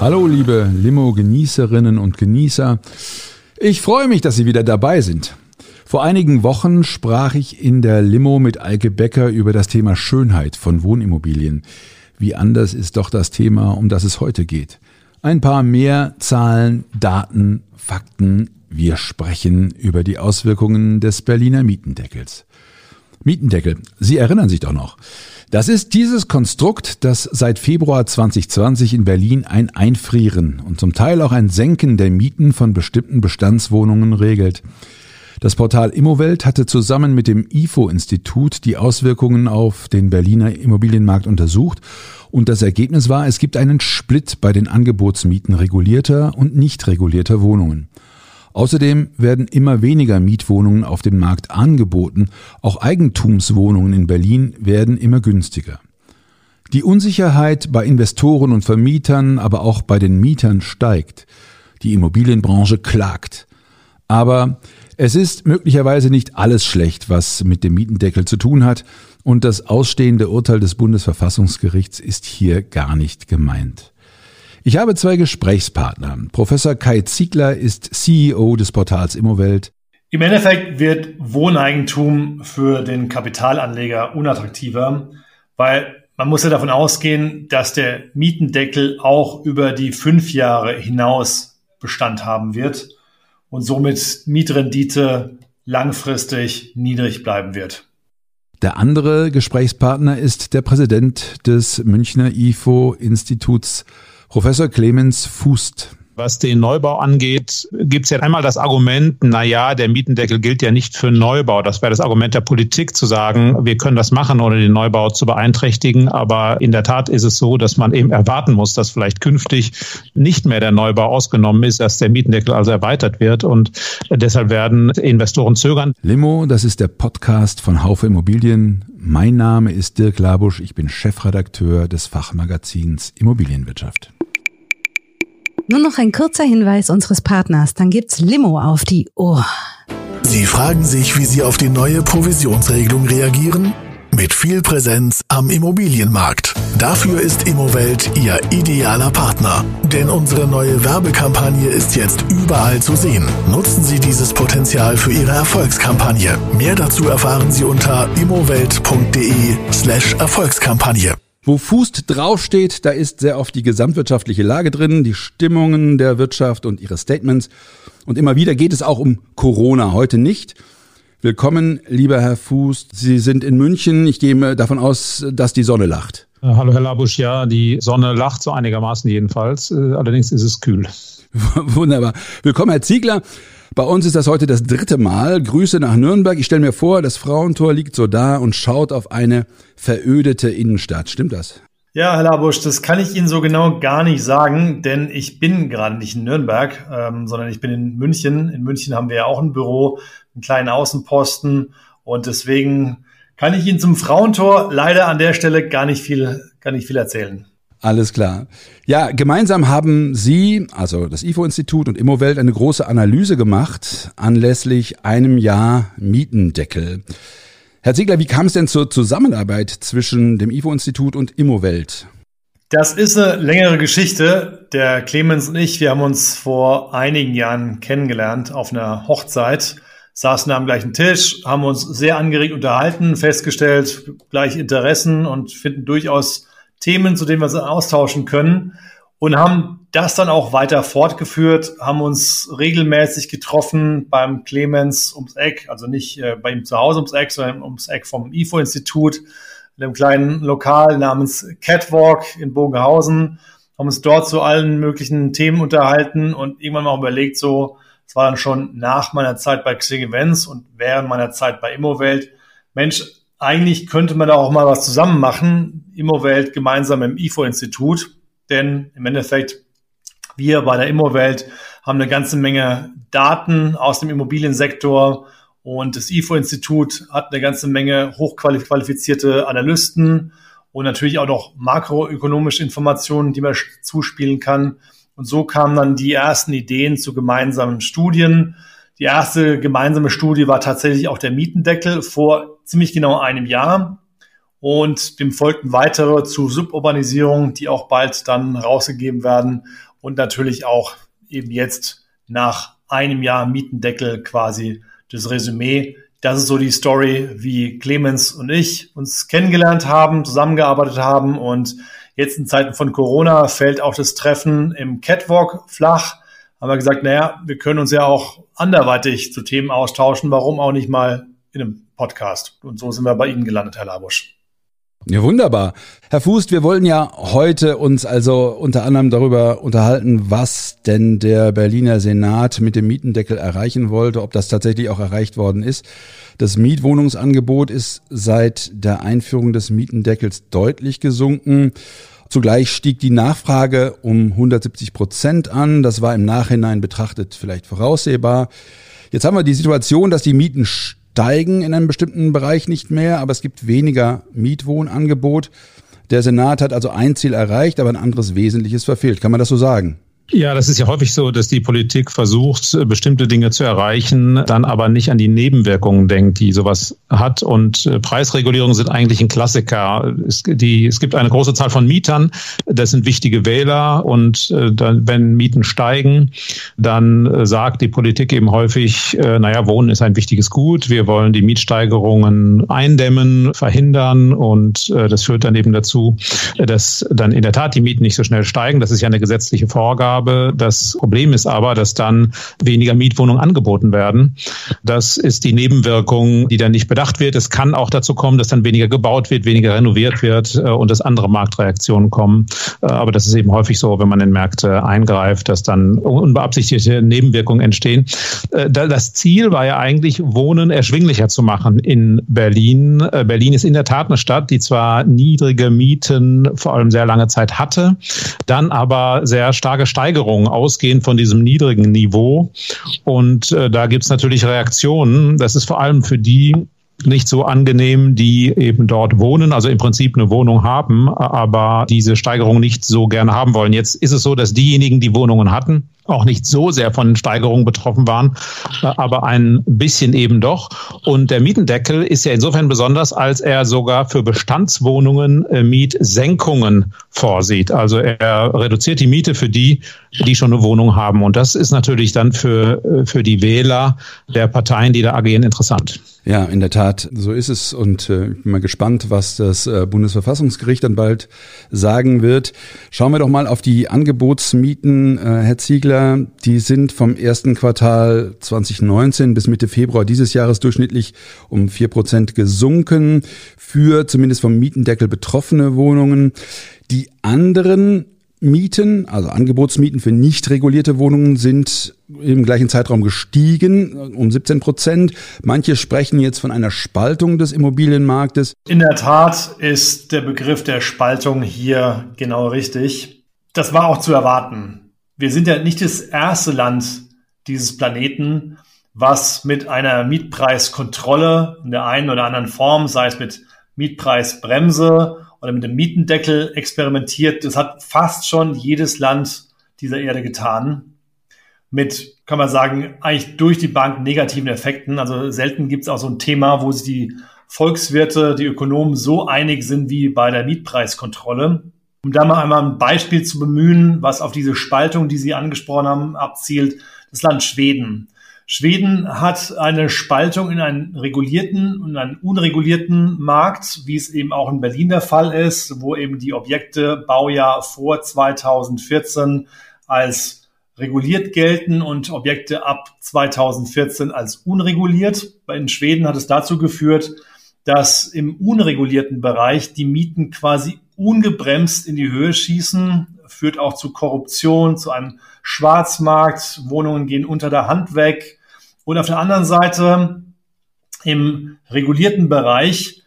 Hallo liebe Limo-Genießerinnen und Genießer. Ich freue mich, dass Sie wieder dabei sind. Vor einigen Wochen sprach ich in der Limo mit Eike Becker über das Thema Schönheit von Wohnimmobilien. Wie anders ist doch das Thema, um das es heute geht. Ein paar mehr Zahlen, Daten, Fakten. Wir sprechen über die Auswirkungen des Berliner Mietendeckels. Mietendeckel, Sie erinnern sich doch noch. Das ist dieses Konstrukt, das seit Februar 2020 in Berlin ein Einfrieren und zum Teil auch ein Senken der Mieten von bestimmten Bestandswohnungen regelt. Das Portal Immowelt hatte zusammen mit dem IFO-Institut die Auswirkungen auf den Berliner Immobilienmarkt untersucht und das Ergebnis war, es gibt einen Split bei den Angebotsmieten regulierter und nicht regulierter Wohnungen. Außerdem werden immer weniger Mietwohnungen auf dem Markt angeboten, auch Eigentumswohnungen in Berlin werden immer günstiger. Die Unsicherheit bei Investoren und Vermietern, aber auch bei den Mietern steigt. Die Immobilienbranche klagt. Aber es ist möglicherweise nicht alles schlecht, was mit dem Mietendeckel zu tun hat, und das ausstehende Urteil des Bundesverfassungsgerichts ist hier gar nicht gemeint. Ich habe zwei Gesprächspartner. Professor Kai Ziegler ist CEO des Portals Immowelt. Im Endeffekt wird Wohneigentum für den Kapitalanleger unattraktiver, weil man muss ja davon ausgehen, dass der Mietendeckel auch über die fünf Jahre hinaus Bestand haben wird und somit Mietrendite langfristig niedrig bleiben wird. Der andere Gesprächspartner ist der Präsident des Münchner IFO-Instituts Professor Clemens Fußt. Was den Neubau angeht, gibt es ja einmal das Argument, na ja, der Mietendeckel gilt ja nicht für Neubau. Das wäre das Argument der Politik zu sagen, wir können das machen, ohne den Neubau zu beeinträchtigen. Aber in der Tat ist es so, dass man eben erwarten muss, dass vielleicht künftig nicht mehr der Neubau ausgenommen ist, dass der Mietendeckel also erweitert wird. Und deshalb werden Investoren zögern. Limo, das ist der Podcast von Haufe Immobilien. Mein Name ist Dirk Labusch. Ich bin Chefredakteur des Fachmagazins Immobilienwirtschaft. Nur noch ein kurzer Hinweis unseres Partners, dann gibt's Limo auf die Ohr. Sie fragen sich, wie Sie auf die neue Provisionsregelung reagieren? Mit viel Präsenz am Immobilienmarkt. Dafür ist Immowelt Ihr idealer Partner. Denn unsere neue Werbekampagne ist jetzt überall zu sehen. Nutzen Sie dieses Potenzial für Ihre Erfolgskampagne. Mehr dazu erfahren Sie unter immowelt.de slash Erfolgskampagne. Wo Fußt draufsteht, da ist sehr oft die gesamtwirtschaftliche Lage drin, die Stimmungen der Wirtschaft und ihre Statements. Und immer wieder geht es auch um Corona, heute nicht. Willkommen, lieber Herr Fußt. Sie sind in München. Ich gehe davon aus, dass die Sonne lacht. Äh, hallo, Herr Labusch. Ja, die Sonne lacht so einigermaßen jedenfalls. Äh, allerdings ist es kühl. Wunderbar. Willkommen, Herr Ziegler. Bei uns ist das heute das dritte Mal. Grüße nach Nürnberg. Ich stelle mir vor, das Frauentor liegt so da und schaut auf eine verödete Innenstadt. Stimmt das? Ja, Herr Labusch, das kann ich Ihnen so genau gar nicht sagen, denn ich bin gerade nicht in Nürnberg, ähm, sondern ich bin in München. In München haben wir ja auch ein Büro, einen kleinen Außenposten und deswegen kann ich Ihnen zum Frauentor leider an der Stelle gar nicht viel, gar nicht viel erzählen. Alles klar. Ja, gemeinsam haben Sie, also das IFO-Institut und Immowelt, eine große Analyse gemacht anlässlich einem Jahr Mietendeckel. Herr Ziegler, wie kam es denn zur Zusammenarbeit zwischen dem IFO-Institut und Immowelt? Das ist eine längere Geschichte. Der Clemens und ich, wir haben uns vor einigen Jahren kennengelernt auf einer Hochzeit, saßen am gleichen Tisch, haben uns sehr angeregt unterhalten, festgestellt, gleich Interessen und finden durchaus Themen, zu denen wir uns austauschen können und haben das dann auch weiter fortgeführt, haben uns regelmäßig getroffen beim Clemens ums Eck, also nicht äh, bei ihm zu Hause ums Eck, sondern ums Eck vom IFO-Institut, in einem kleinen Lokal namens Catwalk in Bogenhausen, haben uns dort zu allen möglichen Themen unterhalten und irgendwann mal überlegt, so, es war dann schon nach meiner Zeit bei Xing Events und während meiner Zeit bei Immowelt, Mensch, eigentlich könnte man da auch mal was zusammen machen, Immowelt gemeinsam im IFO-Institut. denn im Endeffekt wir bei der Immowelt haben eine ganze Menge Daten aus dem Immobiliensektor und das IFO-Institut hat eine ganze Menge hochqualifizierte Analysten und natürlich auch noch makroökonomische Informationen, die man zuspielen kann. Und so kamen dann die ersten Ideen zu gemeinsamen Studien. Die erste gemeinsame Studie war tatsächlich auch der Mietendeckel vor ziemlich genau einem Jahr. Und dem folgten weitere zu Suburbanisierung, die auch bald dann rausgegeben werden. Und natürlich auch eben jetzt nach einem Jahr Mietendeckel quasi das Resümee. Das ist so die Story, wie Clemens und ich uns kennengelernt haben, zusammengearbeitet haben und Jetzt in Zeiten von Corona fällt auch das Treffen im Catwalk flach. Haben wir gesagt, naja, wir können uns ja auch anderweitig zu Themen austauschen. Warum auch nicht mal in einem Podcast? Und so sind wir bei Ihnen gelandet, Herr Labusch. Ja, wunderbar. Herr Fußt, wir wollten ja heute uns also unter anderem darüber unterhalten, was denn der Berliner Senat mit dem Mietendeckel erreichen wollte, ob das tatsächlich auch erreicht worden ist. Das Mietwohnungsangebot ist seit der Einführung des Mietendeckels deutlich gesunken. Zugleich stieg die Nachfrage um 170 Prozent an. Das war im Nachhinein betrachtet vielleicht voraussehbar. Jetzt haben wir die Situation, dass die Mieten steigen in einem bestimmten Bereich nicht mehr, aber es gibt weniger Mietwohnangebot. Der Senat hat also ein Ziel erreicht, aber ein anderes Wesentliches verfehlt. Kann man das so sagen? Ja, das ist ja häufig so, dass die Politik versucht, bestimmte Dinge zu erreichen, dann aber nicht an die Nebenwirkungen denkt, die sowas hat. Und äh, Preisregulierungen sind eigentlich ein Klassiker. Es, die, es gibt eine große Zahl von Mietern, das sind wichtige Wähler. Und äh, dann, wenn Mieten steigen, dann äh, sagt die Politik eben häufig, äh, naja, Wohnen ist ein wichtiges Gut. Wir wollen die Mietsteigerungen eindämmen, verhindern. Und äh, das führt dann eben dazu, dass dann in der Tat die Mieten nicht so schnell steigen. Das ist ja eine gesetzliche Vorgabe habe. Das Problem ist aber, dass dann weniger Mietwohnungen angeboten werden. Das ist die Nebenwirkung, die dann nicht bedacht wird. Es kann auch dazu kommen, dass dann weniger gebaut wird, weniger renoviert wird äh, und dass andere Marktreaktionen kommen. Äh, aber das ist eben häufig so, wenn man in Märkte eingreift, dass dann unbeabsichtigte Nebenwirkungen entstehen. Äh, das Ziel war ja eigentlich, Wohnen erschwinglicher zu machen in Berlin. Berlin ist in der Tat eine Stadt, die zwar niedrige Mieten vor allem sehr lange Zeit hatte, dann aber sehr starke Steigerungen Steigerungen ausgehend von diesem niedrigen Niveau. Und äh, da gibt es natürlich Reaktionen. Das ist vor allem für die nicht so angenehm, die eben dort wohnen, also im Prinzip eine Wohnung haben, aber diese Steigerung nicht so gerne haben wollen. Jetzt ist es so, dass diejenigen, die Wohnungen hatten, auch nicht so sehr von Steigerungen betroffen waren, äh, aber ein bisschen eben doch. Und der Mietendeckel ist ja insofern besonders, als er sogar für Bestandswohnungen äh, Mietsenkungen vorsieht. Also er reduziert die Miete für die, die schon eine Wohnung haben. Und das ist natürlich dann für, äh, für die Wähler der Parteien, die da agieren, interessant. Ja, in der Tat, so ist es. Und äh, ich bin mal gespannt, was das äh, Bundesverfassungsgericht dann bald sagen wird. Schauen wir doch mal auf die Angebotsmieten, äh, Herr Ziegler. Die sind vom ersten Quartal 2019 bis Mitte Februar dieses Jahres durchschnittlich um vier Prozent gesunken für zumindest vom Mietendeckel betroffene Wohnungen. Die anderen Mieten, also Angebotsmieten für nicht regulierte Wohnungen sind im gleichen Zeitraum gestiegen um 17 Prozent. Manche sprechen jetzt von einer Spaltung des Immobilienmarktes. In der Tat ist der Begriff der Spaltung hier genau richtig. Das war auch zu erwarten. Wir sind ja nicht das erste Land dieses Planeten, was mit einer Mietpreiskontrolle in der einen oder anderen Form, sei es mit Mietpreisbremse oder mit dem Mietendeckel experimentiert. Das hat fast schon jedes Land dieser Erde getan. Mit, kann man sagen, eigentlich durch die Bank negativen Effekten. Also selten gibt es auch so ein Thema, wo sich die Volkswirte, die Ökonomen so einig sind wie bei der Mietpreiskontrolle. Um da mal einmal ein Beispiel zu bemühen, was auf diese Spaltung, die Sie angesprochen haben, abzielt, das Land Schweden. Schweden hat eine Spaltung in einen regulierten und einen unregulierten Markt, wie es eben auch in Berlin der Fall ist, wo eben die Objekte Baujahr vor 2014 als reguliert gelten und Objekte ab 2014 als unreguliert. In Schweden hat es dazu geführt, dass im unregulierten Bereich die Mieten quasi ungebremst in die Höhe schießen, führt auch zu Korruption, zu einem Schwarzmarkt, Wohnungen gehen unter der Hand weg, und auf der anderen Seite im regulierten Bereich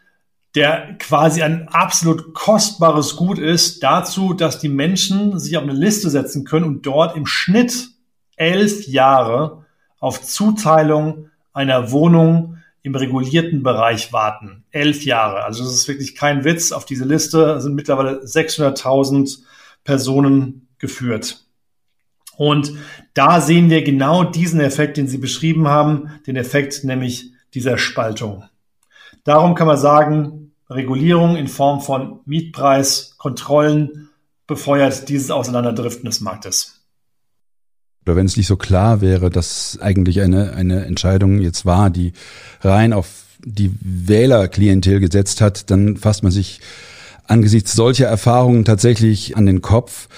der quasi ein absolut kostbares Gut ist, dazu, dass die Menschen sich auf eine Liste setzen können und dort im Schnitt elf Jahre auf Zuteilung einer Wohnung im regulierten Bereich warten. Elf Jahre. Also das ist wirklich kein Witz. Auf diese Liste sind mittlerweile 600.000 Personen geführt. Und da sehen wir genau diesen Effekt, den Sie beschrieben haben, den Effekt nämlich dieser Spaltung. Darum kann man sagen, Regulierung in Form von Mietpreiskontrollen befeuert dieses Auseinanderdriften des Marktes. Oder wenn es nicht so klar wäre, dass eigentlich eine, eine Entscheidung jetzt war, die rein auf die Wählerklientel gesetzt hat, dann fasst man sich angesichts solcher Erfahrungen tatsächlich an den Kopf.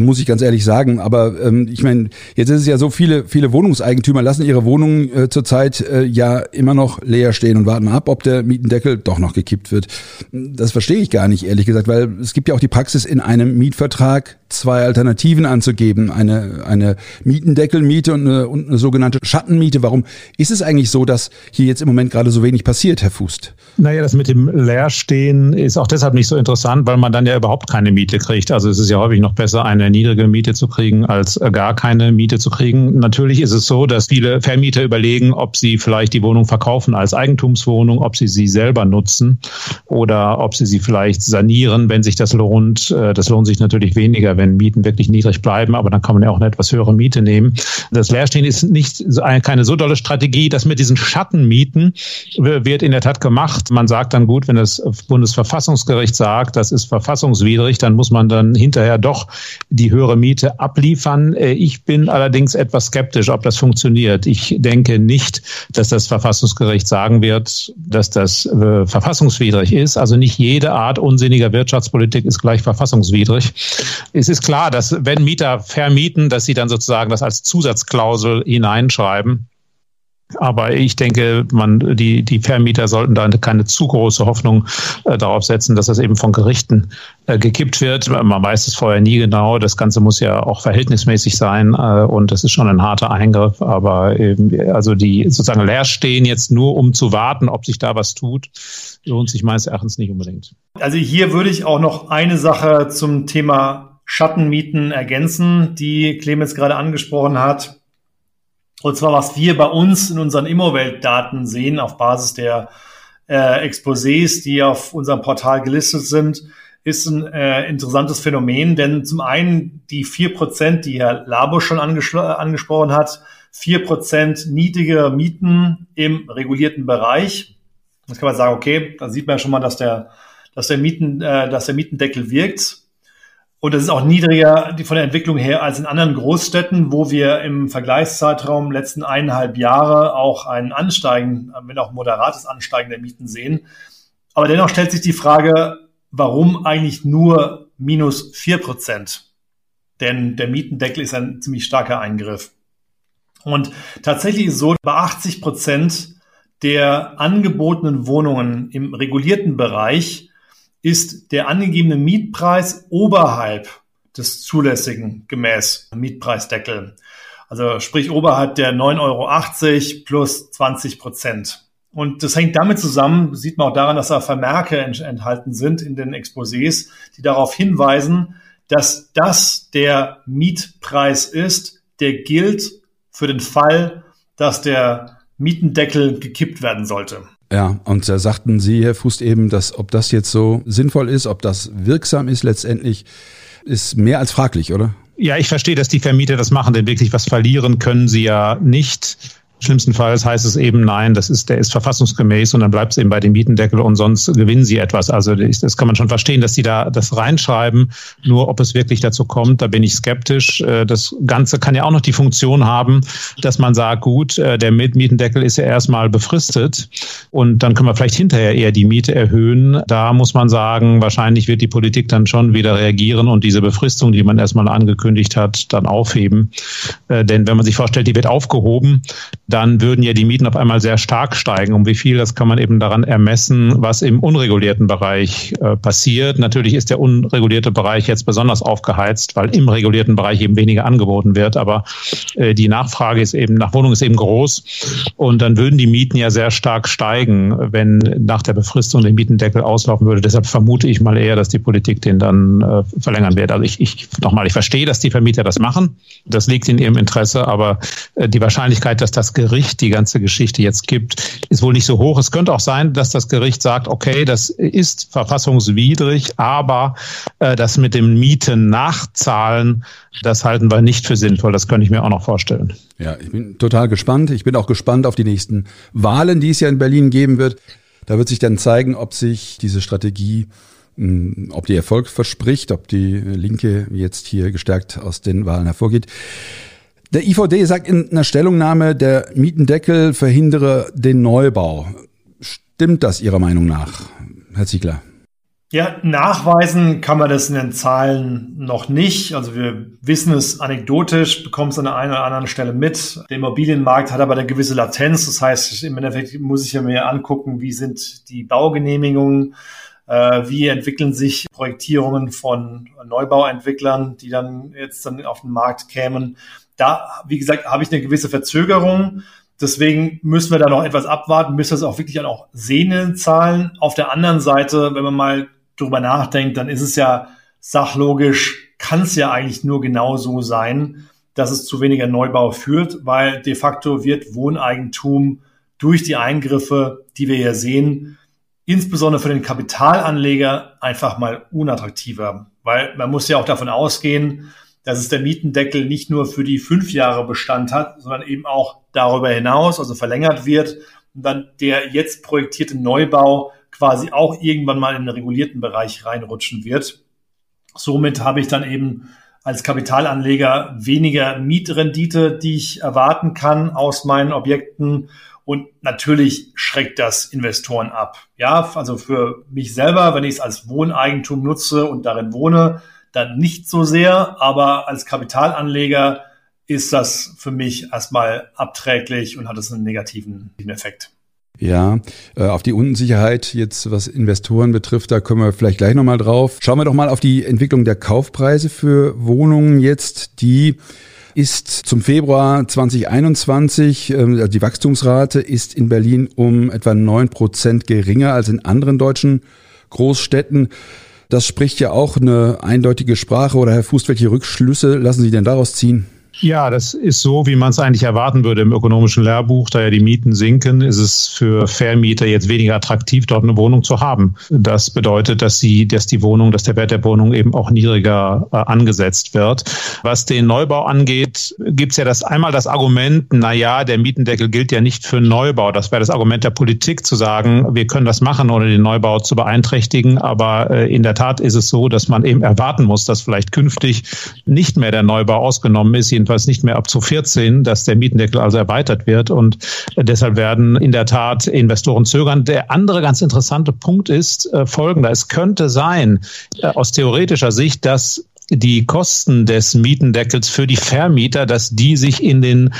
Muss ich ganz ehrlich sagen. Aber ähm, ich meine, jetzt ist es ja so, viele, viele Wohnungseigentümer lassen ihre Wohnungen äh, zurzeit äh, ja immer noch leer stehen und warten ab, ob der Mietendeckel doch noch gekippt wird. Das verstehe ich gar nicht, ehrlich gesagt, weil es gibt ja auch die Praxis, in einem Mietvertrag zwei Alternativen anzugeben. Eine, eine Mietendeckelmiete und eine, und eine sogenannte Schattenmiete. Warum ist es eigentlich so, dass hier jetzt im Moment gerade so wenig passiert, Herr Fußt? Naja, das mit dem Leerstehen ist auch deshalb nicht so interessant, weil man dann ja überhaupt keine Miete kriegt. Also es ist ja häufig noch besser, eine niedrige Miete zu kriegen, als gar keine Miete zu kriegen. Natürlich ist es so, dass viele Vermieter überlegen, ob sie vielleicht die Wohnung verkaufen als Eigentumswohnung, ob sie sie selber nutzen oder ob sie sie vielleicht sanieren, wenn sich das lohnt. Äh, das lohnt sich natürlich weniger, wenn Mieten wirklich niedrig bleiben, aber dann kann man ja auch eine etwas höhere Miete nehmen. Das Leerstehen ist nicht keine so dolle Strategie. Das mit diesen Schattenmieten wird in der Tat gemacht. Man sagt dann gut, wenn das Bundesverfassungsgericht sagt, das ist verfassungswidrig, dann muss man dann hinterher doch die höhere Miete abliefern. Äh, ich bin allerdings etwas skeptisch, ob das funktioniert. Ich denke nicht, dass das Verfassungsgericht sagen wird, dass das äh, verfassungswidrig ist. Also nicht jede Art unsinniger Wirtschaftspolitik ist gleich verfassungswidrig. Es ist klar, dass wenn Mieter vermieten, dass sie dann sozusagen das als Zusatzklausel hineinschreiben. Aber ich denke, man, die, die Vermieter sollten da keine zu große Hoffnung äh, darauf setzen, dass das eben von Gerichten äh, gekippt wird. Man weiß es vorher nie genau. Das Ganze muss ja auch verhältnismäßig sein äh, und das ist schon ein harter Eingriff. Aber eben, also die sozusagen leer stehen jetzt nur, um zu warten, ob sich da was tut, lohnt sich meines Erachtens nicht unbedingt. Also hier würde ich auch noch eine Sache zum Thema Schattenmieten ergänzen, die Clemens gerade angesprochen hat. Und zwar, was wir bei uns in unseren Immowelt-Daten sehen, auf Basis der äh, Exposés, die auf unserem Portal gelistet sind, ist ein äh, interessantes Phänomen, denn zum einen die vier Prozent, die Herr Labo schon angesprochen hat, vier Prozent niedrige Mieten im regulierten Bereich. Das kann man sagen, okay, da sieht man schon mal, dass der, dass der Mieten, äh, dass der Mietendeckel wirkt. Und das ist auch niedriger von der Entwicklung her als in anderen Großstädten, wo wir im Vergleichszeitraum letzten eineinhalb Jahre auch ein Ansteigen, wenn auch moderates Ansteigen der Mieten sehen. Aber dennoch stellt sich die Frage, warum eigentlich nur minus vier Prozent? Denn der Mietendeckel ist ein ziemlich starker Eingriff. Und tatsächlich ist so, bei 80 Prozent der angebotenen Wohnungen im regulierten Bereich ist der angegebene Mietpreis oberhalb des zulässigen gemäß Mietpreisdeckel. Also sprich oberhalb der 9,80 Euro plus 20 Prozent. Und das hängt damit zusammen, sieht man auch daran, dass da Vermerke enthalten sind in den Exposés, die darauf hinweisen, dass das der Mietpreis ist, der gilt für den Fall, dass der Mietendeckel gekippt werden sollte. Ja, und da sagten Sie, Herr Fußt, eben, dass ob das jetzt so sinnvoll ist, ob das wirksam ist letztendlich, ist mehr als fraglich, oder? Ja, ich verstehe, dass die Vermieter das machen, denn wirklich was verlieren können sie ja nicht. Schlimmstenfalls heißt es eben, nein, das ist, der ist verfassungsgemäß und dann bleibt es eben bei dem Mietendeckel und sonst gewinnen sie etwas. Also das kann man schon verstehen, dass sie da das reinschreiben. Nur ob es wirklich dazu kommt, da bin ich skeptisch. Äh, das Ganze kann ja auch noch die Funktion haben, dass man sagt, gut, äh, der Mietendeckel ist ja erstmal befristet und dann können wir vielleicht hinterher eher die Miete erhöhen. Da muss man sagen, wahrscheinlich wird die Politik dann schon wieder reagieren und diese Befristung, die man erstmal angekündigt hat, dann aufheben. Äh, denn wenn man sich vorstellt, die wird aufgehoben, dann würden ja die Mieten auf einmal sehr stark steigen. Um wie viel, das kann man eben daran ermessen, was im unregulierten Bereich äh, passiert. Natürlich ist der unregulierte Bereich jetzt besonders aufgeheizt, weil im regulierten Bereich eben weniger angeboten wird. Aber äh, die Nachfrage ist eben nach Wohnung ist eben groß. Und dann würden die Mieten ja sehr stark steigen, wenn nach der Befristung der Mietendeckel auslaufen würde. Deshalb vermute ich mal eher, dass die Politik den dann äh, verlängern wird. Also ich, ich nochmal, ich verstehe, dass die Vermieter das machen. Das liegt in ihrem Interesse, aber die Wahrscheinlichkeit, dass das Gericht die ganze Geschichte jetzt gibt, ist wohl nicht so hoch. Es könnte auch sein, dass das Gericht sagt, okay, das ist verfassungswidrig, aber äh, das mit dem Mieten nachzahlen, das halten wir nicht für sinnvoll. Das könnte ich mir auch noch vorstellen. Ja, ich bin total gespannt. Ich bin auch gespannt auf die nächsten Wahlen, die es ja in Berlin geben wird. Da wird sich dann zeigen, ob sich diese Strategie hm, ob die Erfolg verspricht, ob die Linke jetzt hier gestärkt aus den Wahlen hervorgeht. Der IVD sagt in einer Stellungnahme, der Mietendeckel verhindere den Neubau. Stimmt das Ihrer Meinung nach, Herr Ziegler? Ja, nachweisen kann man das in den Zahlen noch nicht. Also wir wissen es anekdotisch, bekommen es an der einen oder anderen Stelle mit. Der Immobilienmarkt hat aber eine gewisse Latenz. Das heißt, im Endeffekt muss ich ja mir angucken, wie sind die Baugenehmigungen, äh, wie entwickeln sich Projektierungen von Neubauentwicklern, die dann jetzt dann auf den Markt kämen. Da, wie gesagt, habe ich eine gewisse Verzögerung. Deswegen müssen wir da noch etwas abwarten, bis wir es auch wirklich dann auch sehen in den Zahlen. Auf der anderen Seite, wenn man mal drüber nachdenkt, dann ist es ja sachlogisch, kann es ja eigentlich nur genau so sein, dass es zu weniger Neubau führt, weil de facto wird Wohneigentum durch die Eingriffe, die wir hier sehen, insbesondere für den Kapitalanleger einfach mal unattraktiver, weil man muss ja auch davon ausgehen, dass es der Mietendeckel nicht nur für die fünf Jahre Bestand hat, sondern eben auch darüber hinaus, also verlängert wird und dann der jetzt projektierte Neubau quasi auch irgendwann mal in den regulierten Bereich reinrutschen wird. Somit habe ich dann eben als Kapitalanleger weniger Mietrendite, die ich erwarten kann aus meinen Objekten. Und natürlich schreckt das Investoren ab. Ja, also für mich selber, wenn ich es als Wohneigentum nutze und darin wohne, dann nicht so sehr, aber als Kapitalanleger ist das für mich erstmal abträglich und hat es einen negativen Effekt. Ja, äh, auf die Unsicherheit jetzt, was Investoren betrifft, da kommen wir vielleicht gleich nochmal drauf. Schauen wir doch mal auf die Entwicklung der Kaufpreise für Wohnungen jetzt. Die ist zum Februar 2021, ähm, also die Wachstumsrate ist in Berlin um etwa neun Prozent geringer als in anderen deutschen Großstädten. Das spricht ja auch eine eindeutige Sprache. Oder Herr Fuß, welche Rückschlüsse lassen Sie denn daraus ziehen? Ja, das ist so, wie man es eigentlich erwarten würde im ökonomischen Lehrbuch. Da ja die Mieten sinken, ist es für Vermieter jetzt weniger attraktiv, dort eine Wohnung zu haben. Das bedeutet, dass sie, dass die Wohnung, dass der Wert der Wohnung eben auch niedriger äh, angesetzt wird. Was den Neubau angeht, gibt es ja das einmal das Argument, na ja, der Mietendeckel gilt ja nicht für Neubau. Das wäre das Argument der Politik zu sagen, wir können das machen, ohne den Neubau zu beeinträchtigen. Aber äh, in der Tat ist es so, dass man eben erwarten muss, dass vielleicht künftig nicht mehr der Neubau ausgenommen ist, jedenfalls nicht mehr ab zu 14, dass der Mietendeckel also erweitert wird. Und deshalb werden in der Tat Investoren zögern. Der andere ganz interessante Punkt ist äh, folgender. Es könnte sein, äh, aus theoretischer Sicht, dass die Kosten des Mietendeckels für die Vermieter, dass die sich in den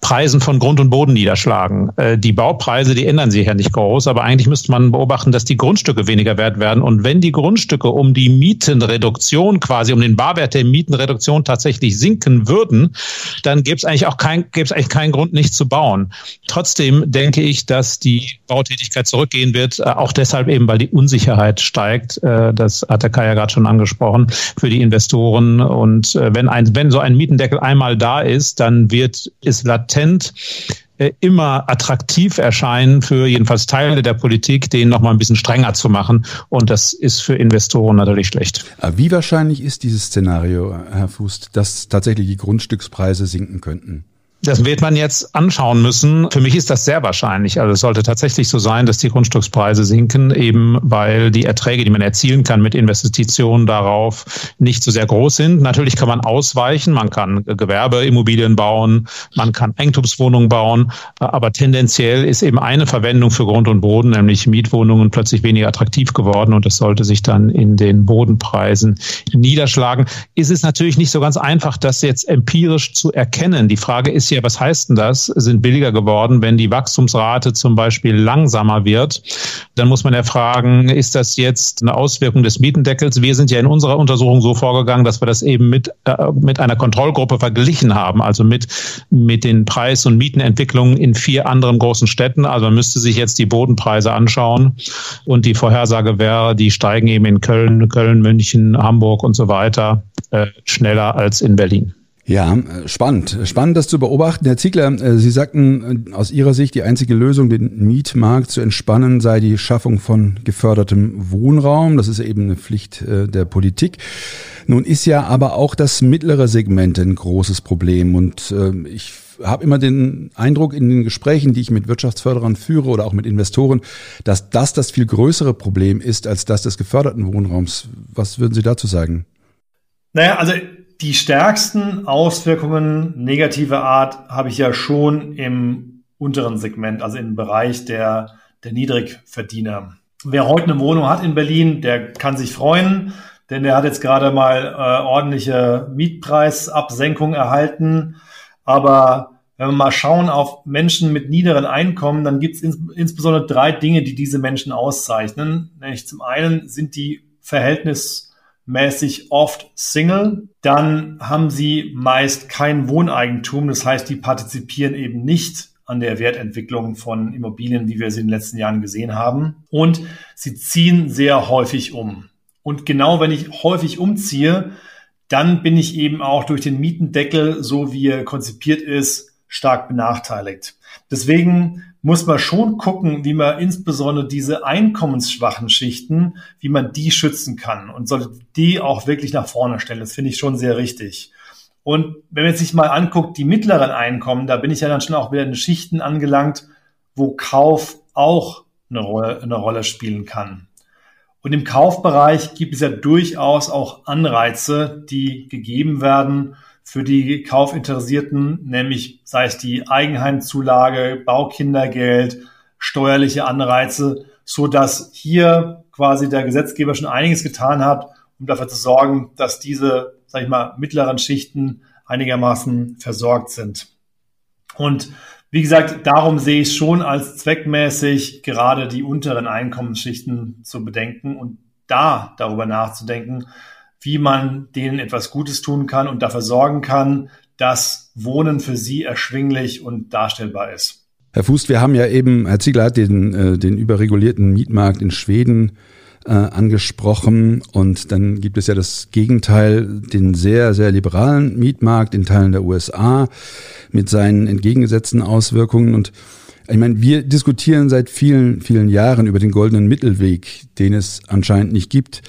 Preisen von Grund und Boden niederschlagen. Äh, die Baupreise, die ändern sich ja nicht groß, aber eigentlich müsste man beobachten, dass die Grundstücke weniger wert werden. Und wenn die Grundstücke um die Mietenreduktion quasi, um den Barwert der Mietenreduktion tatsächlich sinken würden, dann gäbe es eigentlich auch kein, gäbe es eigentlich keinen Grund, nicht zu bauen. Trotzdem denke ich, dass die Bautätigkeit zurückgehen wird, äh, auch deshalb eben, weil die Unsicherheit steigt. Äh, das hat der Kai ja gerade schon angesprochen, für die Investoren. Und wenn ein, wenn so ein Mietendeckel einmal da ist, dann wird es latent äh, immer attraktiv erscheinen für jedenfalls Teile der Politik, den noch mal ein bisschen strenger zu machen. Und das ist für Investoren natürlich schlecht. Wie wahrscheinlich ist dieses Szenario, Herr Fuß, dass tatsächlich die Grundstückspreise sinken könnten? Das wird man jetzt anschauen müssen. Für mich ist das sehr wahrscheinlich. Also es sollte tatsächlich so sein, dass die Grundstückspreise sinken, eben weil die Erträge, die man erzielen kann mit Investitionen darauf, nicht so sehr groß sind. Natürlich kann man ausweichen, man kann Gewerbeimmobilien bauen, man kann Eigentumswohnungen bauen, aber tendenziell ist eben eine Verwendung für Grund und Boden, nämlich Mietwohnungen, plötzlich weniger attraktiv geworden und das sollte sich dann in den Bodenpreisen niederschlagen. Ist es natürlich nicht so ganz einfach, das jetzt empirisch zu erkennen. Die Frage ist Ja, was heißt denn das? Sind billiger geworden, wenn die Wachstumsrate zum Beispiel langsamer wird? Dann muss man ja fragen, ist das jetzt eine Auswirkung des Mietendeckels? Wir sind ja in unserer Untersuchung so vorgegangen, dass wir das eben mit, äh, mit einer Kontrollgruppe verglichen haben, also mit, mit den Preis- und Mietenentwicklungen in vier anderen großen Städten. Also man müsste sich jetzt die Bodenpreise anschauen und die Vorhersage wäre, die steigen eben in Köln, Köln, München, Hamburg und so weiter äh, schneller als in Berlin. Ja, spannend. Spannend, das zu beobachten. Herr Ziegler, äh, Sie sagten, äh, aus Ihrer Sicht die einzige Lösung, den Mietmarkt zu entspannen, sei die Schaffung von gefördertem Wohnraum. Das ist eben eine Pflicht äh, der Politik. Nun ist ja aber auch das mittlere Segment ein großes Problem und ich habe immer den Eindruck in den Gesprächen, die ich mit Wirtschaftsförderern führe oder auch mit Investoren, dass das das viel größere Problem ist als das des geförderten Wohnraums. Was würden Sie dazu sagen? Naja, also die stärksten Auswirkungen negativer Art habe ich ja schon im unteren Segment, also im Bereich der, der Niedrigverdiener. Wer heute eine Wohnung hat in Berlin, der kann sich freuen, denn der hat jetzt gerade mal äh, ordentliche Mietpreisabsenkung erhalten. Aber wenn wir mal schauen auf Menschen mit niederen Einkommen, dann gibt es ins, insbesondere drei Dinge, die diese Menschen auszeichnen. Nämlich zum einen sind die Verhältnis mäßig oft Single. Dann haben sie meist kein Wohneigentum. Das heißt, die partizipieren eben nicht an der Wertentwicklung von Immobilien, wie wir sie in den letzten Jahren gesehen haben. Und sie ziehen sehr häufig um. Und genau wenn ich häufig umziehe, dann bin ich eben auch durch den Mietendeckel, so wie er konzipiert ist, stark benachteiligt. Deswegen muss man schon gucken, wie man insbesondere diese einkommensschwachen Schichten, wie man die schützen kann und sollte die auch wirklich nach vorne stellen. Das finde ich schon sehr richtig. Und wenn man sich mal anguckt, die mittleren Einkommen, da bin ich ja dann schon auch wieder in Schichten angelangt, wo Kauf auch eine Rolle, eine Rolle spielen kann. Und im Kaufbereich gibt es ja durchaus auch Anreize, die gegeben werden, für die Kaufinteressierten, nämlich sei es die Eigenheimzulage, Baukindergeld, steuerliche Anreize, so dass hier quasi der Gesetzgeber schon einiges getan hat, um dafür zu sorgen, dass diese, sag ich mal, mittleren Schichten einigermaßen versorgt sind. Und wie gesagt, darum sehe ich schon als zweckmäßig, gerade die unteren Einkommensschichten zu bedenken und da darüber nachzudenken, wie man denen etwas Gutes tun kann und dafür sorgen kann, dass Wohnen für sie erschwinglich und darstellbar ist. Herr Fuß, wir haben ja eben, Herr Ziegler hat den, äh, den überregulierten Mietmarkt in Schweden äh, angesprochen und dann gibt es ja das Gegenteil, den sehr, sehr liberalen Mietmarkt in Teilen der USA mit seinen entgegengesetzten Auswirkungen und ich meine, wir diskutieren seit vielen, vielen Jahren über den goldenen Mittelweg, den es anscheinend nicht gibt.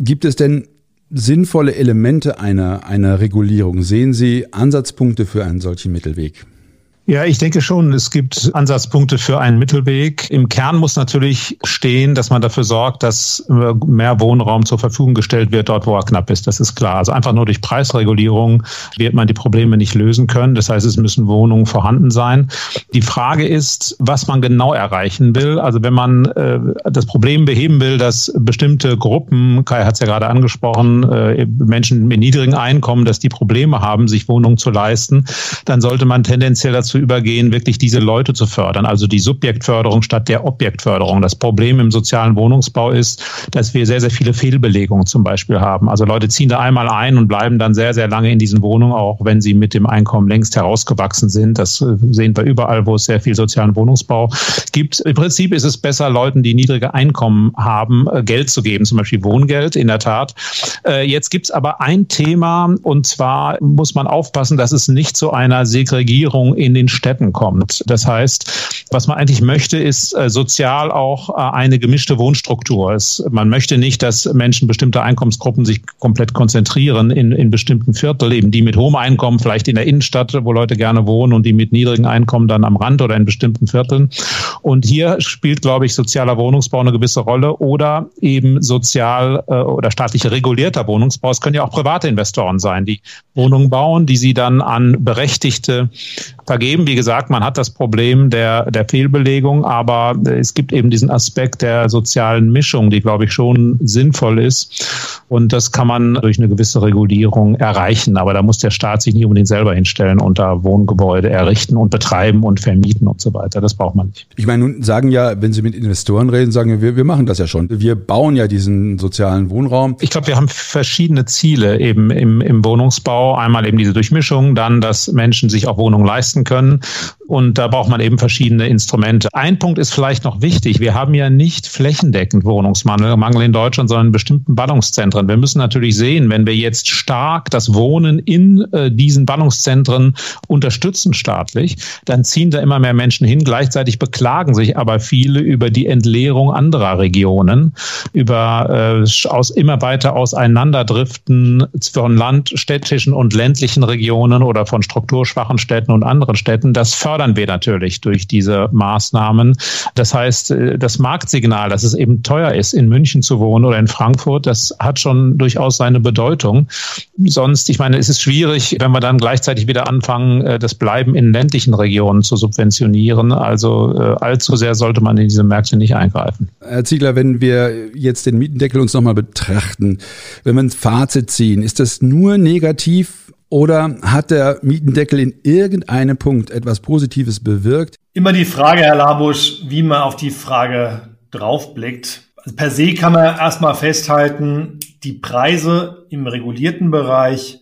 Gibt es denn sinnvolle Elemente einer, einer Regulierung? Sehen Sie Ansatzpunkte für einen solchen Mittelweg? Ja, ich denke schon, es gibt Ansatzpunkte für einen Mittelweg. Im Kern muss natürlich stehen, dass man dafür sorgt, dass mehr Wohnraum zur Verfügung gestellt wird, dort wo er knapp ist. Das ist klar. Also einfach nur durch Preisregulierung wird man die Probleme nicht lösen können. Das heißt, es müssen Wohnungen vorhanden sein. Die Frage ist, was man genau erreichen will. Also wenn man äh, das Problem beheben will, dass bestimmte Gruppen, Kai hat es ja gerade angesprochen, äh, Menschen mit niedrigen Einkommen, dass die Probleme haben, sich Wohnungen zu leisten, dann sollte man tendenziell dazu übergehen, wirklich diese Leute zu fördern, also die Subjektförderung statt der Objektförderung. Das Problem im sozialen Wohnungsbau ist, dass wir sehr, sehr viele Fehlbelegungen zum Beispiel haben. Also Leute ziehen da einmal ein und bleiben dann sehr, sehr lange in diesen Wohnungen, auch wenn sie mit dem Einkommen längst herausgewachsen sind. Das äh, sehen wir überall, wo es sehr viel sozialen Wohnungsbau gibt. Im Prinzip ist es besser, Leuten, die niedrige Einkommen haben, äh, Geld zu geben, zum Beispiel Wohngeld, in der Tat. Äh, jetzt gibt es aber ein Thema, und zwar muss man aufpassen, dass es nicht zu einer Segregierung in den Städten kommt. Das heißt, was man eigentlich möchte, ist äh, sozial auch äh, eine gemischte Wohnstruktur. Man möchte nicht, dass Menschen bestimmte Einkommensgruppen sich komplett konzentrieren in, in bestimmten Viertel, eben die mit hohem Einkommen vielleicht in der Innenstadt, wo Leute gerne wohnen und die mit niedrigen Einkommen dann am Rand oder in bestimmten Vierteln. Und hier spielt, glaube ich, sozialer Wohnungsbau eine gewisse Rolle oder eben sozial äh, oder staatlich regulierter Wohnungsbau. Es können ja auch private Investoren sein, die Wohnungen bauen, die sie dann an berechtigte Vergeber geben. Wie gesagt, man hat das Problem der, der Fehlbelegung, aber es gibt eben diesen Aspekt der sozialen Mischung, die, glaube ich, schon sinnvoll ist. Und das kann man durch eine gewisse Regulierung erreichen. Aber da muss der Staat sich nicht unbedingt selber hinstellen und da Wohngebäude errichten und betreiben und vermieten und so weiter. Das braucht man nicht. Ich meine, nun sagen ja, wenn Sie mit Investoren reden, sagen wir, wir machen das ja schon. Wir bauen ja diesen sozialen Wohnraum. Ich glaube, wir haben verschiedene Ziele eben im, im Wohnungsbau. Einmal eben diese Durchmischung, dann, dass Menschen sich auch Wohnungen leisten können. Und da braucht man eben verschiedene Instrumente. Ein Punkt ist vielleicht noch wichtig. Wir haben ja nicht flächendeckend Wohnungsmangel Mangel in Deutschland, sondern in bestimmten Ballungszentren. Wir müssen natürlich sehen, wenn wir jetzt stark das Wohnen in äh, diesen Ballungszentren unterstützen staatlich, dann ziehen da immer mehr Menschen hin. Gleichzeitig beklagen sich aber viele über die Entleerung anderer Regionen, über äh, aus immer weiter auseinanderdriften von landstädtischen und ländlichen Regionen oder von strukturschwachen Städten und anderen Städten. Das fördern wir natürlich durch diese Maßnahmen. Das heißt, äh, das Marktsignal, dass es eben teuer ist, in München zu wohnen oder in Frankfurt, das hat schon durchaus seine Bedeutung. Sonst, ich meine, es ist schwierig, wenn wir dann gleichzeitig wieder anfangen, äh, das Bleiben in ländlichen Regionen zu subventionieren. Also äh, allzu sehr sollte man in diese Märkte nicht eingreifen. Herr Ziegler, wenn wir jetzt den Mietendeckel uns nochmal betrachten, wenn wir ein Fazit ziehen, ist das nur negativ oder hat der Mietendeckel in irgendeinem Punkt etwas Positives bewirkt? Immer die Frage, Herr Labusch, wie man auf die Frage draufblickt. Also per se kann man erstmal festhalten, die Preise im regulierten Bereich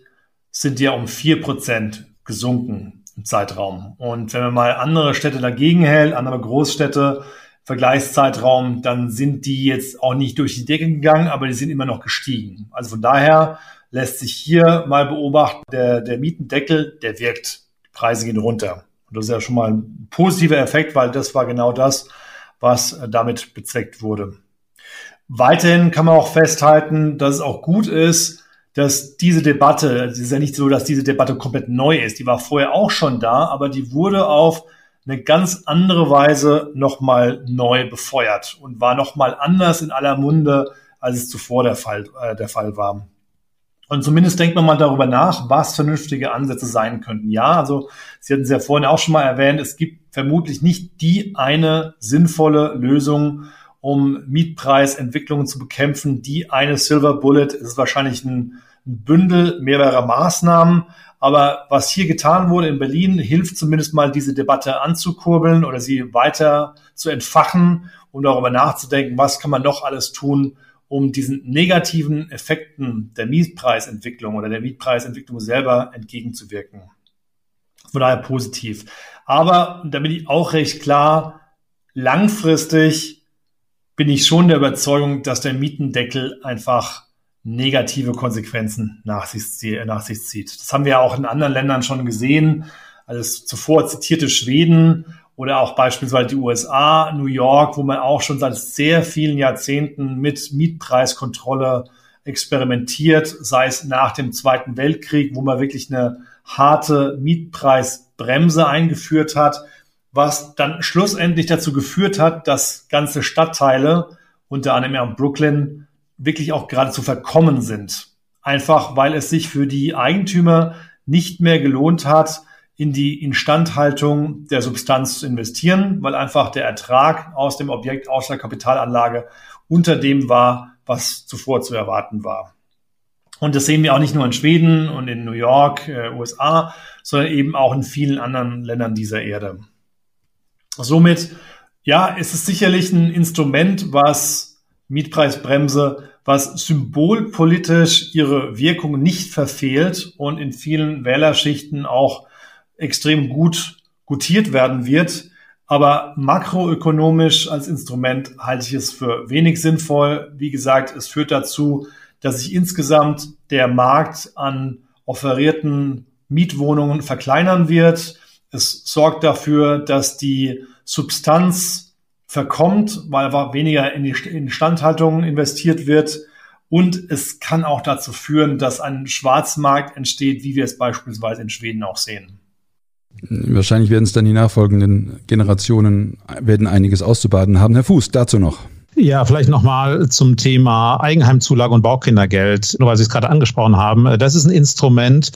sind ja um vier Prozent gesunken im Zeitraum. Und wenn man mal andere Städte dagegen hält, andere Großstädte, Vergleichszeitraum, dann sind die jetzt auch nicht durch die Decke gegangen, aber die sind immer noch gestiegen. Also von daher lässt sich hier mal beobachten, der, der Mietendeckel, der wirkt. Die Preise gehen runter. Und das ist ja schon mal ein positiver Effekt, weil das war genau das, was damit bezweckt wurde. Weiterhin kann man auch festhalten, dass es auch gut ist, dass diese Debatte, es ist ja nicht so, dass diese Debatte komplett neu ist, die war vorher auch schon da, aber die wurde auf eine ganz andere Weise nochmal neu befeuert und war nochmal anders in aller Munde, als es zuvor der Fall, äh, der Fall war. Und zumindest denkt man mal darüber nach, was vernünftige Ansätze sein könnten. Ja, also Sie hatten es ja vorhin auch schon mal erwähnt, es gibt vermutlich nicht die eine sinnvolle Lösung, um Mietpreisentwicklungen zu bekämpfen. Die eine Silver Bullet ist wahrscheinlich ein, ein Bündel mehrerer Maßnahmen. Aber was hier getan wurde in Berlin, hilft zumindest mal, diese Debatte anzukurbeln oder sie weiter zu entfachen und um darüber nachzudenken, was kann man noch alles tun, um diesen negativen Effekten der Mietpreisentwicklung oder der Mietpreisentwicklung selber entgegenzuwirken. Von daher positiv. Aber da bin ich auch recht klar, langfristig bin ich schon der Überzeugung, dass der Mietendeckel einfach negative Konsequenzen nach sich, nach sich zieht. Das haben wir ja auch in anderen Ländern schon gesehen. Also das zuvor zitierte Schweden oder auch beispielsweise die USA, New York, wo man auch schon seit sehr vielen Jahrzehnten mit Mietpreiskontrolle experimentiert, sei es nach dem Zweiten Weltkrieg, wo man wirklich eine harte Mietpreisbremse eingeführt hat, was dann schlussendlich dazu geführt hat, dass ganze Stadtteile, unter anderem auch Brooklyn, wirklich auch geradezu verkommen sind. Einfach weil es sich für die Eigentümer nicht mehr gelohnt hat, in die Instandhaltung der Substanz zu investieren, weil einfach der Ertrag aus dem Objekt, aus der Kapitalanlage unter dem war, was zuvor zu erwarten war. Und das sehen wir auch nicht nur in Schweden und in New York, äh, USA, sondern eben auch in vielen anderen Ländern dieser Erde. Somit, ja, ist es sicherlich ein Instrument, was Mietpreisbremse, was symbolpolitisch ihre Wirkung nicht verfehlt und in vielen Wählerschichten auch extrem gut gutiert werden wird. Aber makroökonomisch als Instrument halte ich es für wenig sinnvoll. Wie gesagt, es führt dazu, dass sich insgesamt der Markt an offerierten Mietwohnungen verkleinern wird. Es sorgt dafür, dass die Substanz verkommt, weil weniger in die Instandhaltung investiert wird. Und es kann auch dazu führen, dass ein Schwarzmarkt entsteht, wie wir es beispielsweise in Schweden auch sehen. Wahrscheinlich werden es dann die nachfolgenden Generationen werden einiges auszubaden haben. Herr Fuß, dazu noch. Ja, vielleicht nochmal zum Thema Eigenheimzulage und Baukindergeld, nur weil Sie es gerade angesprochen haben. Das ist ein Instrument,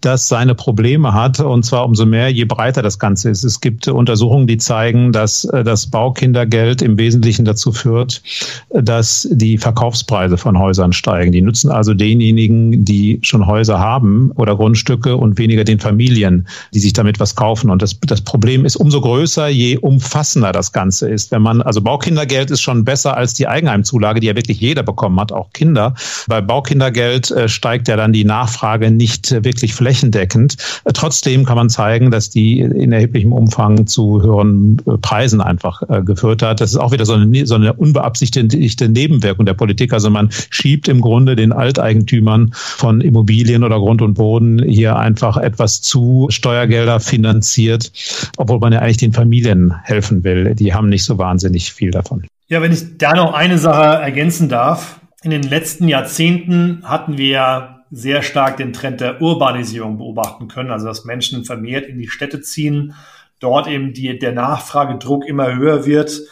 das seine Probleme hat und zwar umso mehr, je breiter das Ganze ist. Es gibt Untersuchungen, die zeigen, dass äh, das Baukindergeld im Wesentlichen dazu führt, dass die Verkaufspreise von Häusern steigen. Die nutzen also denjenigen, die schon Häuser haben oder Grundstücke und weniger den Familien, die sich damit was kaufen. Und das, das Problem ist umso größer, je umfassender das Ganze ist. Wenn man, also Baukindergeld ist schon besser als die Eigenheimzulage, die ja wirklich jeder bekommen hat, auch Kinder. Bei Baukindergeld äh, steigt ja dann die Nachfrage nicht äh, wirklich flächendeckend. Äh, trotzdem kann man zeigen, dass die in erheblichem Umfang zu höheren Preisen einfach geführt hat. Das ist auch wieder so eine, so eine unbeabsichtigte Nebenwirkung der Politik. Also man schiebt im Grunde den Alteigentümern von Immobilien oder Grund und Boden hier einfach etwas zu Steuergelder finanziert, obwohl man ja eigentlich den Familien helfen will. Die haben nicht so wahnsinnig viel davon. Ja, wenn ich da noch eine Sache ergänzen darf. In den letzten Jahrzehnten hatten wir sehr stark den Trend der Urbanisierung beobachten können, also dass Menschen vermehrt in die Städte ziehen, dort eben die, der Nachfragedruck immer höher wird.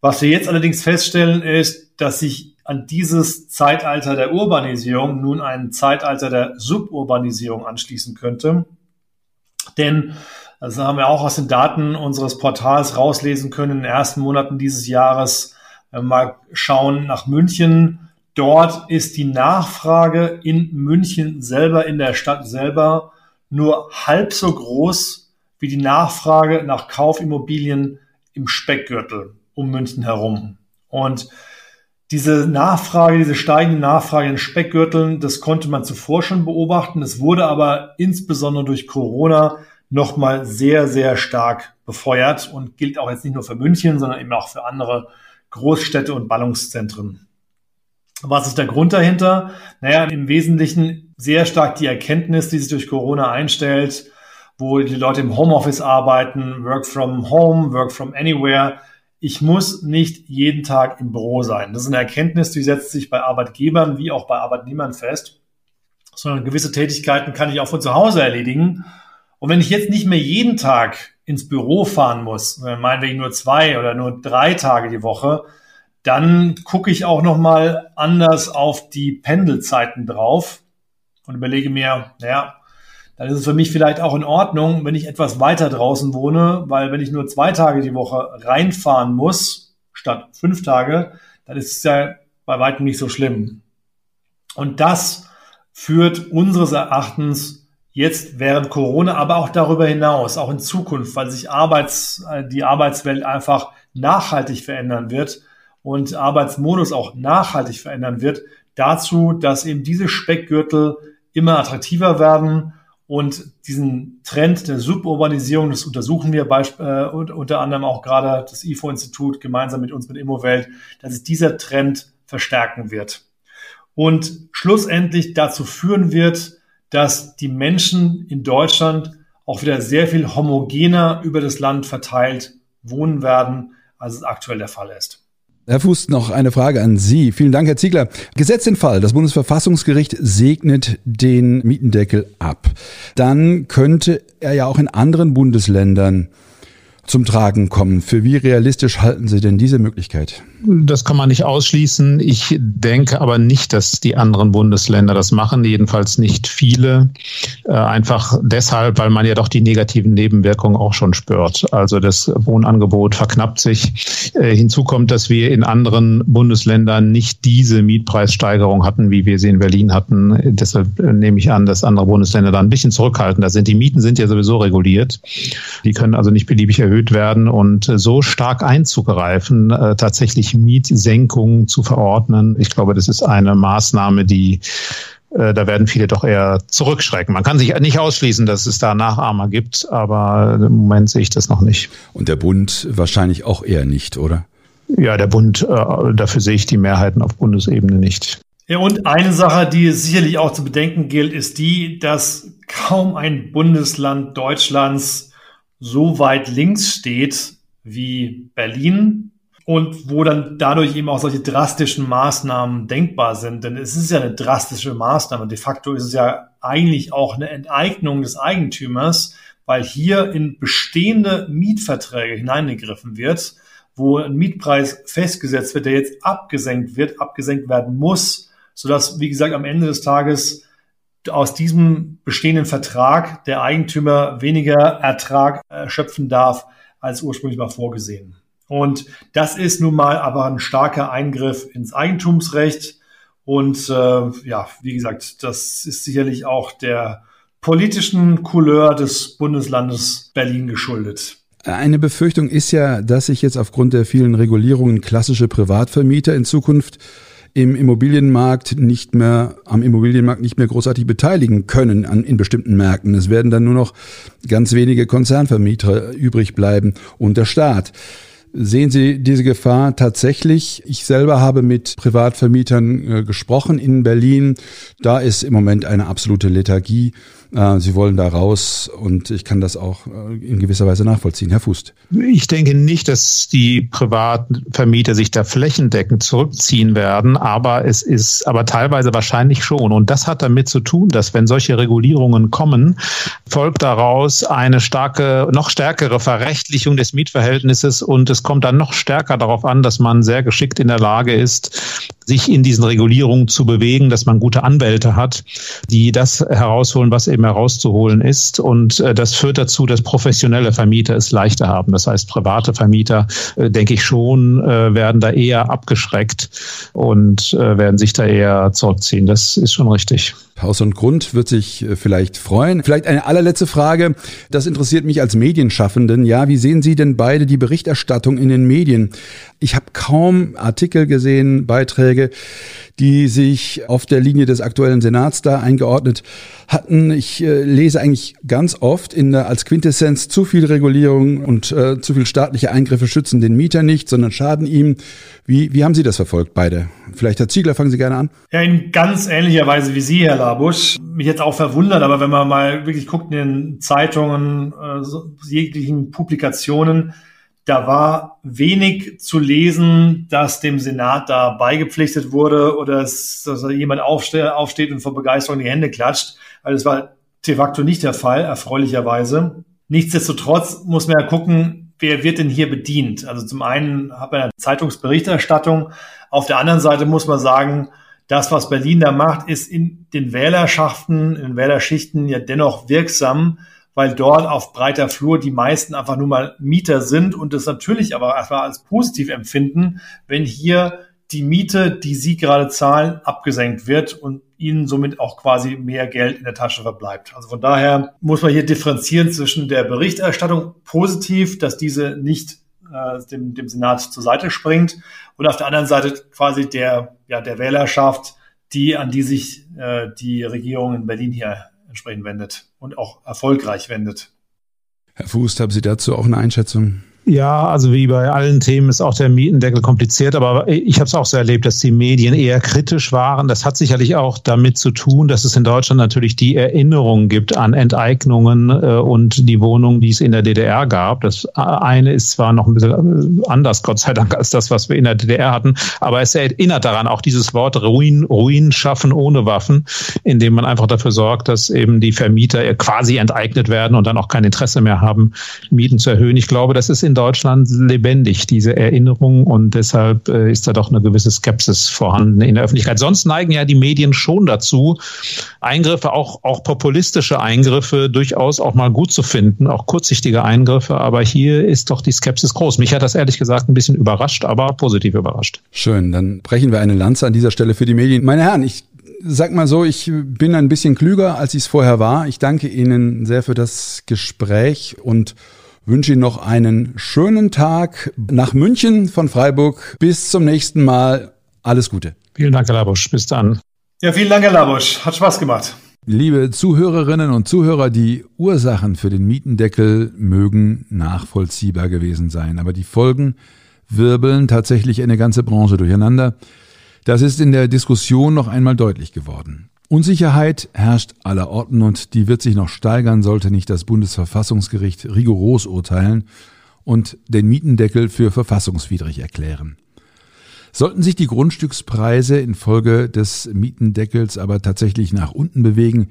Was wir jetzt allerdings feststellen ist, dass sich an dieses Zeitalter der Urbanisierung nun ein Zeitalter der Suburbanisierung anschließen könnte. Denn das haben wir auch aus den Daten unseres Portals rauslesen können in den ersten Monaten dieses Jahres mal schauen nach München. Dort ist die Nachfrage in München selber, in der Stadt selber, nur halb so groß wie die Nachfrage nach Kaufimmobilien im Speckgürtel um München herum. Und diese Nachfrage, diese steigende Nachfrage in Speckgürteln, das konnte man zuvor schon beobachten. Es wurde aber insbesondere durch Corona nochmal sehr, sehr stark befeuert und gilt auch jetzt nicht nur für München, sondern eben auch für andere Großstädte und Ballungszentren. Was ist der Grund dahinter? Naja, im Wesentlichen sehr stark die Erkenntnis, die sich durch Corona einstellt, wo die Leute im Homeoffice arbeiten, Work from Home, Work from Anywhere. Ich muss nicht jeden Tag im Büro sein. Das ist eine Erkenntnis, die setzt sich bei Arbeitgebern wie auch bei Arbeitnehmern fest, sondern gewisse Tätigkeiten kann ich auch von zu Hause erledigen. Und wenn ich jetzt nicht mehr jeden Tag ins Büro fahren muss, meinetwegen nur zwei oder nur drei Tage die Woche, dann gucke ich auch noch mal anders auf die Pendelzeiten drauf und überlege mir, naja, dann ist es für mich vielleicht auch in Ordnung, wenn ich etwas weiter draußen wohne, weil wenn ich nur zwei Tage die Woche reinfahren muss, statt fünf Tage, dann ist es ja bei weitem nicht so schlimm. Und das führt unseres Erachtens jetzt während Corona, aber auch darüber hinaus, auch in Zukunft, weil sich Arbeits, äh, die Arbeitswelt einfach nachhaltig verändern wird und Arbeitsmodus auch nachhaltig verändern wird, dazu, dass eben diese Speckgürtel immer attraktiver werden und diesen Trend der Suburbanisierung, das untersuchen wir äh, unter anderem auch gerade das IFO-Institut gemeinsam mit uns mit Immowelt, dass sich dieser Trend verstärken wird. Und schlussendlich dazu führen wird, dass die Menschen in Deutschland auch wieder sehr viel homogener über das Land verteilt wohnen werden, als es aktuell der Fall ist. Herr Fuß, noch eine Frage an Sie. Vielen Dank, Herr Ziegler. Gesetzt den Fall, das Bundesverfassungsgericht segnet den Mietendeckel ab. Dann könnte er ja auch in anderen Bundesländern zum Tragen kommen. Für wie realistisch halten Sie denn diese Möglichkeit? Das kann man nicht ausschließen. Ich denke aber nicht, dass die anderen Bundesländer das machen, jedenfalls nicht viele. Äh, einfach deshalb, weil man ja doch die negativen Nebenwirkungen auch schon spürt. Also das Wohnangebot verknappt sich. Äh, hinzu kommt, dass wir in anderen Bundesländern nicht diese Mietpreissteigerung hatten, wie wir sie in Berlin hatten. Deshalb äh, nehme ich an, dass andere Bundesländer da ein bisschen zurückhaltender sind. Die Mieten sind ja sowieso reguliert. Die können also nicht beliebig erhöht werden und so stark einzugreifen, tatsächlich Mietsenkungen zu verordnen. Ich glaube, das ist eine Maßnahme, die äh, da werden viele doch eher zurückschrecken. Man kann sich nicht ausschließen, dass es da Nachahmer gibt, aber im Moment sehe ich das noch nicht. Und der Bund wahrscheinlich auch eher nicht, oder? Ja, der Bund, äh, dafür sehe ich die Mehrheiten auf Bundesebene nicht. Ja, und eine Sache, die sicherlich auch zu bedenken gilt, ist die, dass kaum ein Bundesland Deutschlands so weit links steht wie Berlin und wo dann dadurch eben auch solche drastischen Maßnahmen denkbar sind. Denn es ist ja eine drastische Maßnahme. De facto ist es ja eigentlich auch eine Enteignung des Eigentümers, weil hier in bestehende Mietverträge hineingegriffen wird, wo ein Mietpreis festgesetzt wird, der jetzt abgesenkt wird, abgesenkt werden muss, sodass, wie gesagt, am Ende des Tages aus diesem bestehenden Vertrag der Eigentümer weniger Ertrag erschöpfen darf, als ursprünglich mal vorgesehen. Und das ist nun mal aber ein starker Eingriff ins Eigentumsrecht. Und äh, ja, wie gesagt, das ist sicherlich auch der politischen Couleur des Bundeslandes Berlin geschuldet. Eine Befürchtung ist ja, dass sich jetzt aufgrund der vielen Regulierungen klassische Privatvermieter in Zukunft im Immobilienmarkt nicht mehr, am Immobilienmarkt nicht mehr großartig beteiligen können an, in bestimmten Märkten. Es werden dann nur noch ganz wenige Konzernvermieter übrig bleiben und der Staat. Sehen Sie diese Gefahr tatsächlich? Ich selber habe mit Privatvermietern äh, gesprochen in Berlin. Da ist im Moment eine absolute Lethargie. Äh, Sie wollen da raus und ich kann das auch äh, in gewisser Weise nachvollziehen. Herr Fußt. Ich denke nicht, dass die Privatvermieter sich da flächendeckend zurückziehen werden, aber es ist aber teilweise wahrscheinlich schon. Und das hat damit zu tun, dass wenn solche Regulierungen kommen, folgt daraus eine starke, noch stärkere Verrechtlichung des Mietverhältnisses und es kommt dann noch stärker darauf an, dass man sehr geschickt in der Lage ist, sich in diesen Regulierungen zu bewegen, dass man gute Anwälte hat, die das herausholen, was eben herauszuholen ist. Und äh, das führt dazu, dass professionelle Vermieter es leichter haben. Das heißt, private Vermieter, äh, denke ich schon, äh, werden da eher abgeschreckt und werden sich da eher zurückziehen. Das ist schon richtig. Haus und Grund wird sich äh, vielleicht freuen. Vielleicht eine allerletzte Frage. Das interessiert mich als Medienschaffenden. Ja, wie sehen Sie denn beide die Berichterstattung in den Medien? Ich habe kaum Artikel gesehen, Beiträge, die sich auf der Linie des aktuellen Senats da eingeordnet hatten. Ich äh, lese eigentlich ganz oft in der, als Quintessenz zu viel Regulierung und äh, zu viel staatliche Eingriffe schützen den Mieter nicht, sondern schaden ihm. Wie, wie haben Sie das verfolgt, beide? Vielleicht Herr Ziegler, fangen Sie gerne an. Ja, in ganz ähnlicher Weise wie Sie, Herr Labusch. Mich jetzt auch verwundert, aber wenn man mal wirklich guckt in den Zeitungen, äh, jeglichen Publikationen, da war wenig zu lesen, dass dem Senat da beigepflichtet wurde oder dass, dass jemand aufste aufsteht und vor Begeisterung die Hände klatscht. Also das war de facto nicht der Fall, erfreulicherweise. Nichtsdestotrotz muss man ja gucken, wer wird denn hier bedient? Also zum einen hat man eine Zeitungsberichterstattung. Auf der anderen Seite muss man sagen, das, was Berlin da macht, ist in den Wählerschaften, in den Wählerschichten ja dennoch wirksam weil dort auf breiter Flur die meisten einfach nur mal Mieter sind und es natürlich aber erstmal als positiv empfinden, wenn hier die Miete, die sie gerade zahlen, abgesenkt wird und ihnen somit auch quasi mehr Geld in der Tasche verbleibt. Also von daher muss man hier differenzieren zwischen der Berichterstattung positiv, dass diese nicht äh, dem, dem Senat zur Seite springt und auf der anderen Seite quasi der, ja, der Wählerschaft, die, an die sich äh, die Regierung in Berlin hier entsprechend wendet und auch erfolgreich wendet. Herr Fuß, haben Sie dazu auch eine Einschätzung? Ja, also wie bei allen Themen ist auch der Mietendeckel kompliziert, aber ich habe es auch so erlebt, dass die Medien eher kritisch waren. Das hat sicherlich auch damit zu tun, dass es in Deutschland natürlich die Erinnerung gibt an Enteignungen äh, und die Wohnungen, die es in der DDR gab. Das eine ist zwar noch ein bisschen äh, anders, Gott sei Dank, als das, was wir in der DDR hatten, aber es erinnert daran auch dieses Wort Ruin, Ruin schaffen ohne Waffen, indem man einfach dafür sorgt, dass eben die Vermieter quasi enteignet werden und dann auch kein Interesse mehr haben, Mieten zu erhöhen. Ich glaube, das ist in Deutschland lebendig, diese Erinnerung. Und deshalb äh, ist da doch eine gewisse Skepsis vorhanden in der Öffentlichkeit. Sonst neigen ja die Medien schon dazu, Eingriffe, auch, auch populistische Eingriffe durchaus auch mal gut zu finden, auch kurzsichtige Eingriffe. Aber hier ist doch die Skepsis groß. Mich hat das ehrlich gesagt ein bisschen überrascht, aber positiv überrascht. Schön, dann brechen wir eine Lanze an dieser Stelle für die Medien. Meine Herren, ich sag mal so, ich bin ein bisschen klüger, als ich es vorher war. Ich danke Ihnen sehr für das Gespräch und wünsche Ihnen noch einen schönen Tag nach München von Freiburg. Bis zum nächsten Mal. Alles Gute. Vielen Dank, Herr Labusch. Bis dann. Ja, vielen Dank, Herr Labusch. Hat Spaß gemacht. Liebe Zuhörerinnen und Zuhörer, die Ursachen für den Mietendeckel mögen nachvollziehbar gewesen sein, aber die Folgen wirbeln tatsächlich eine ganze Branche durcheinander. Das ist in der Diskussion noch einmal deutlich geworden. Unsicherheit herrscht aller Orten und die wird sich noch steigern, sollte nicht das Bundesverfassungsgericht rigoros urteilen und den Mietendeckel für verfassungswidrig erklären. Sollten sich die Grundstückspreise infolge des Mietendeckels aber tatsächlich nach unten bewegen,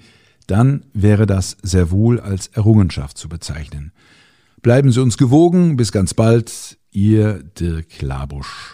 dann wäre das sehr wohl als Errungenschaft zu bezeichnen. Bleiben Sie uns gewogen, bis ganz bald, Ihr Dirk Labusch.